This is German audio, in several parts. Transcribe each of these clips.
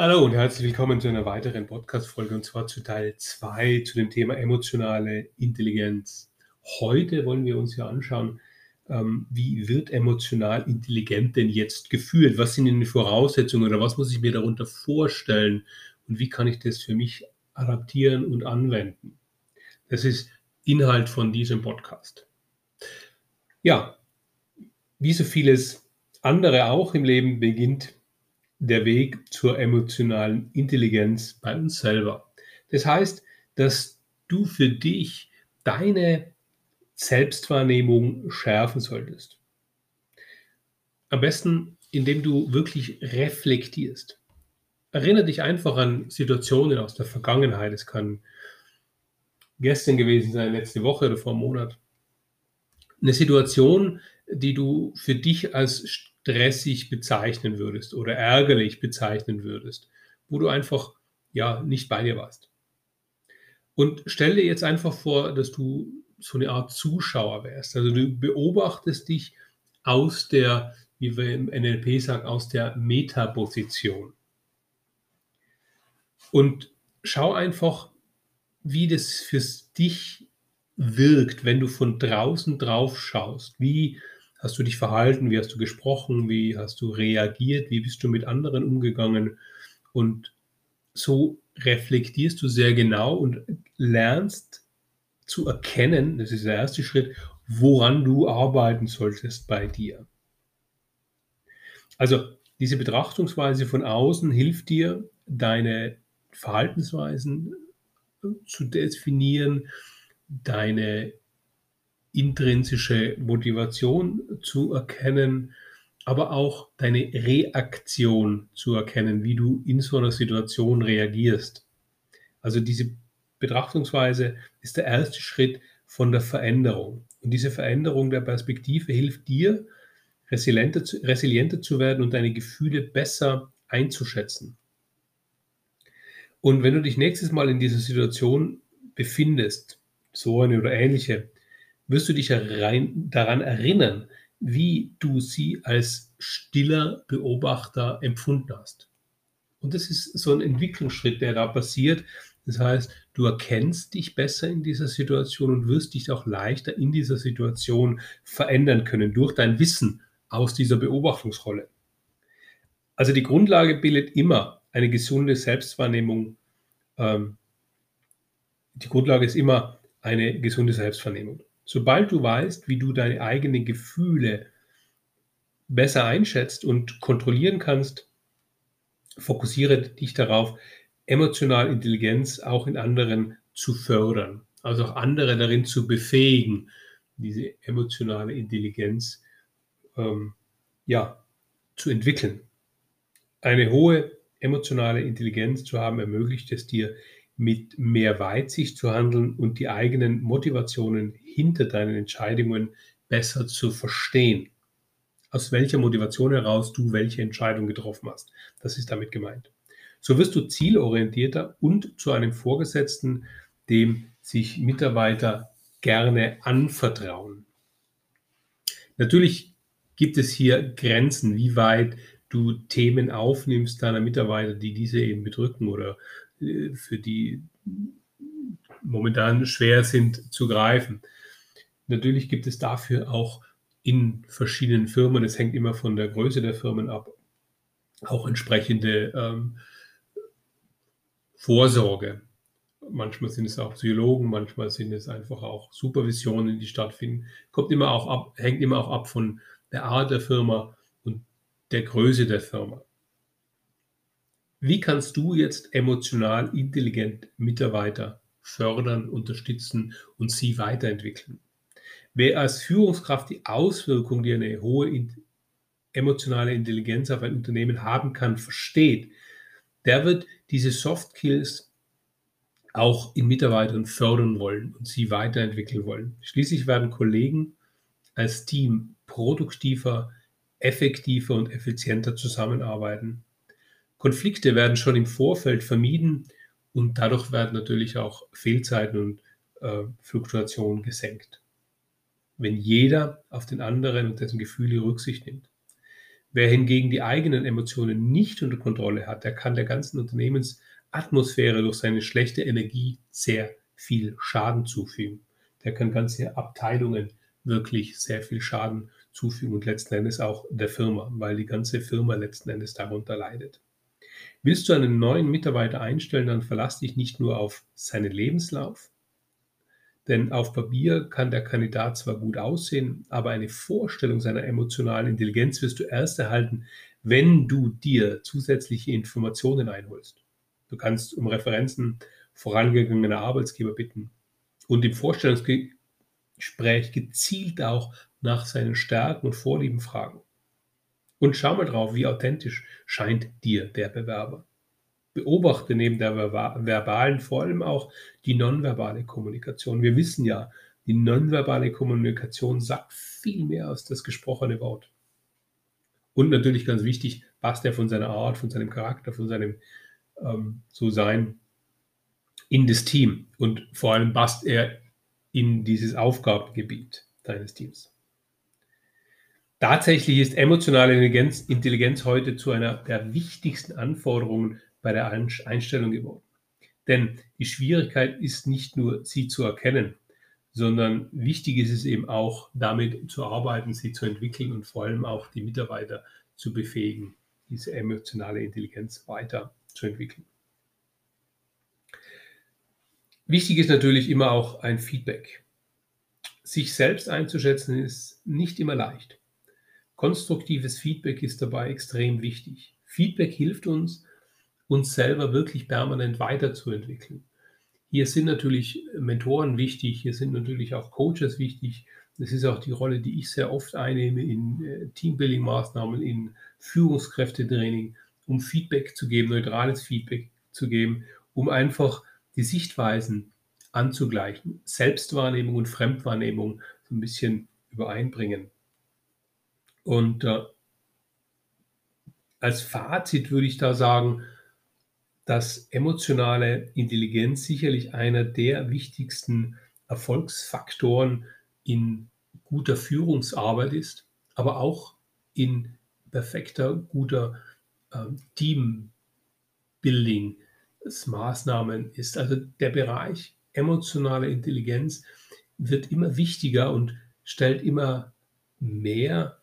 Hallo und herzlich willkommen zu einer weiteren Podcast-Folge und zwar zu Teil 2 zu dem Thema emotionale Intelligenz. Heute wollen wir uns ja anschauen, ähm, wie wird emotional intelligent denn jetzt geführt? Was sind denn die Voraussetzungen oder was muss ich mir darunter vorstellen und wie kann ich das für mich adaptieren und anwenden? Das ist Inhalt von diesem Podcast. Ja, wie so vieles andere auch im Leben beginnt der Weg zur emotionalen Intelligenz bei uns selber. Das heißt, dass du für dich deine Selbstwahrnehmung schärfen solltest. Am besten, indem du wirklich reflektierst. Erinnere dich einfach an Situationen aus der Vergangenheit. Es kann gestern gewesen sein, letzte Woche oder vor einem Monat. Eine Situation, die du für dich als stressig bezeichnen würdest oder ärgerlich bezeichnen würdest, wo du einfach ja nicht bei dir warst. Und stell dir jetzt einfach vor, dass du so eine Art Zuschauer wärst. Also du beobachtest dich aus der, wie wir im NLP sagen, aus der Metaposition. Und schau einfach, wie das für dich wirkt, wenn du von draußen drauf schaust. Wie hast du dich verhalten, wie hast du gesprochen, wie hast du reagiert, wie bist du mit anderen umgegangen. Und so reflektierst du sehr genau und lernst zu erkennen, das ist der erste Schritt, woran du arbeiten solltest bei dir. Also diese Betrachtungsweise von außen hilft dir, deine Verhaltensweisen zu definieren, deine intrinsische Motivation zu erkennen, aber auch deine Reaktion zu erkennen, wie du in so einer Situation reagierst. Also diese Betrachtungsweise ist der erste Schritt von der Veränderung. Und diese Veränderung der Perspektive hilft dir, resilienter zu, resilienter zu werden und deine Gefühle besser einzuschätzen. Und wenn du dich nächstes Mal in dieser Situation befindest, so eine oder ähnliche, wirst du dich rein, daran erinnern, wie du sie als stiller Beobachter empfunden hast. Und das ist so ein Entwicklungsschritt, der da passiert. Das heißt, du erkennst dich besser in dieser Situation und wirst dich auch leichter in dieser Situation verändern können durch dein Wissen aus dieser Beobachtungsrolle. Also die Grundlage bildet immer eine gesunde Selbstwahrnehmung. Ähm, die Grundlage ist immer eine gesunde Selbstwahrnehmung. Sobald du weißt, wie du deine eigenen Gefühle besser einschätzt und kontrollieren kannst, fokussiere dich darauf, emotional Intelligenz auch in anderen zu fördern, also auch andere darin zu befähigen, diese emotionale Intelligenz ähm, ja, zu entwickeln. Eine hohe emotionale Intelligenz zu haben ermöglicht es dir, mit mehr Weitsicht zu handeln und die eigenen Motivationen hinter deinen Entscheidungen besser zu verstehen. Aus welcher Motivation heraus du welche Entscheidung getroffen hast. Das ist damit gemeint. So wirst du zielorientierter und zu einem Vorgesetzten, dem sich Mitarbeiter gerne anvertrauen. Natürlich gibt es hier Grenzen, wie weit du Themen aufnimmst deiner Mitarbeiter, die diese eben bedrücken oder für die momentan schwer sind zu greifen. Natürlich gibt es dafür auch in verschiedenen Firmen, es hängt immer von der Größe der Firmen ab, auch entsprechende ähm, Vorsorge. Manchmal sind es auch Psychologen, manchmal sind es einfach auch Supervisionen, die stattfinden. Kommt immer auch ab, hängt immer auch ab von der Art der Firma und der Größe der Firma. Wie kannst du jetzt emotional intelligent Mitarbeiter fördern, unterstützen und sie weiterentwickeln? Wer als Führungskraft die Auswirkung, die eine hohe emotionale Intelligenz auf ein Unternehmen haben kann, versteht, der wird diese Soft Skills auch in Mitarbeitern fördern wollen und sie weiterentwickeln wollen. Schließlich werden Kollegen als Team produktiver, effektiver und effizienter zusammenarbeiten. Konflikte werden schon im Vorfeld vermieden und dadurch werden natürlich auch Fehlzeiten und äh, Fluktuationen gesenkt. Wenn jeder auf den anderen und dessen Gefühle Rücksicht nimmt. Wer hingegen die eigenen Emotionen nicht unter Kontrolle hat, der kann der ganzen Unternehmensatmosphäre durch seine schlechte Energie sehr viel Schaden zufügen. Der kann ganze Abteilungen wirklich sehr viel Schaden zufügen und letzten Endes auch der Firma, weil die ganze Firma letzten Endes darunter leidet. Willst du einen neuen Mitarbeiter einstellen, dann verlass dich nicht nur auf seinen Lebenslauf, denn auf Papier kann der Kandidat zwar gut aussehen, aber eine Vorstellung seiner emotionalen Intelligenz wirst du erst erhalten, wenn du dir zusätzliche Informationen einholst. Du kannst um Referenzen vorangegangener Arbeitsgeber bitten und im Vorstellungsgespräch gezielt auch nach seinen Stärken und Vorlieben fragen. Und schau mal drauf, wie authentisch scheint dir der Bewerber. Beobachte neben der verbalen vor allem auch die nonverbale Kommunikation. Wir wissen ja, die nonverbale Kommunikation sagt viel mehr als das gesprochene Wort. Und natürlich ganz wichtig, passt er von seiner Art, von seinem Charakter, von seinem ähm, so sein in das Team und vor allem passt er in dieses Aufgabengebiet deines Teams. Tatsächlich ist emotionale Intelligenz, Intelligenz heute zu einer der wichtigsten Anforderungen bei der Einstellung geworden. Denn die Schwierigkeit ist nicht nur, sie zu erkennen, sondern wichtig ist es eben auch, damit zu arbeiten, sie zu entwickeln und vor allem auch die Mitarbeiter zu befähigen, diese emotionale Intelligenz weiter zu entwickeln. Wichtig ist natürlich immer auch ein Feedback. Sich selbst einzuschätzen ist nicht immer leicht. Konstruktives Feedback ist dabei extrem wichtig. Feedback hilft uns, uns selber wirklich permanent weiterzuentwickeln. Hier sind natürlich Mentoren wichtig, hier sind natürlich auch Coaches wichtig. Das ist auch die Rolle, die ich sehr oft einnehme in äh, Teambuilding-Maßnahmen, in Führungskräftetraining, um Feedback zu geben, neutrales Feedback zu geben, um einfach die Sichtweisen anzugleichen, Selbstwahrnehmung und Fremdwahrnehmung so ein bisschen übereinbringen. Und äh, als Fazit würde ich da sagen, dass emotionale Intelligenz sicherlich einer der wichtigsten Erfolgsfaktoren in guter Führungsarbeit ist, aber auch in perfekter, guter äh, Teambuilding-Maßnahmen ist. Also der Bereich emotionale Intelligenz wird immer wichtiger und stellt immer mehr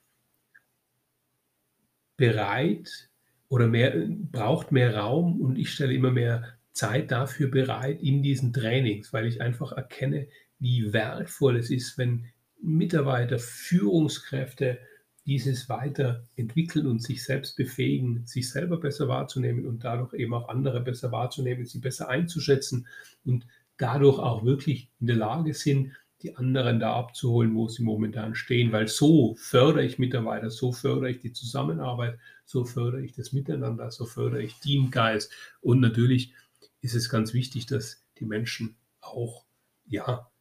bereit oder mehr, braucht mehr Raum und ich stelle immer mehr Zeit dafür bereit in diesen Trainings, weil ich einfach erkenne, wie wertvoll es ist, wenn Mitarbeiter, Führungskräfte dieses weiterentwickeln und sich selbst befähigen, sich selber besser wahrzunehmen und dadurch eben auch andere besser wahrzunehmen, sie besser einzuschätzen und dadurch auch wirklich in der Lage sind, die anderen da abzuholen, wo sie momentan stehen, weil so fördere ich Mitarbeiter, so fördere ich die Zusammenarbeit, so fördere ich das Miteinander, so fördere ich Teamgeist und natürlich ist es ganz wichtig, dass die Menschen auch ja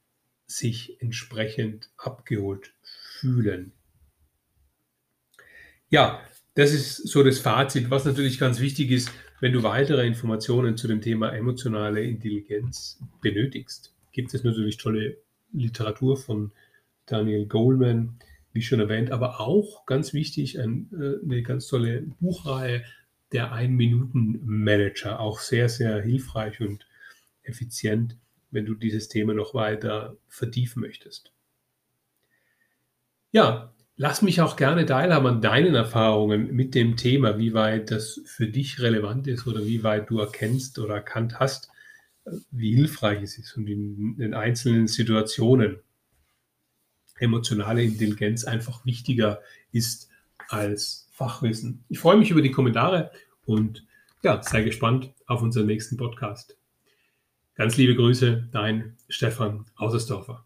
sich entsprechend abgeholt fühlen. Ja, das ist so das Fazit. Was natürlich ganz wichtig ist, wenn du weitere Informationen zu dem Thema emotionale Intelligenz benötigst, gibt es natürlich tolle Literatur von Daniel Goleman, wie schon erwähnt, aber auch ganz wichtig, ein, äh, eine ganz tolle Buchreihe, der Ein-Minuten-Manager, auch sehr, sehr hilfreich und effizient, wenn du dieses Thema noch weiter vertiefen möchtest. Ja, lass mich auch gerne teilhaben an deinen Erfahrungen mit dem Thema, wie weit das für dich relevant ist oder wie weit du erkennst oder erkannt hast, wie hilfreich es ist und in den einzelnen Situationen emotionale Intelligenz einfach wichtiger ist als Fachwissen. Ich freue mich über die Kommentare und ja, sei gespannt auf unseren nächsten Podcast. Ganz liebe Grüße, dein Stefan Ausersdorfer.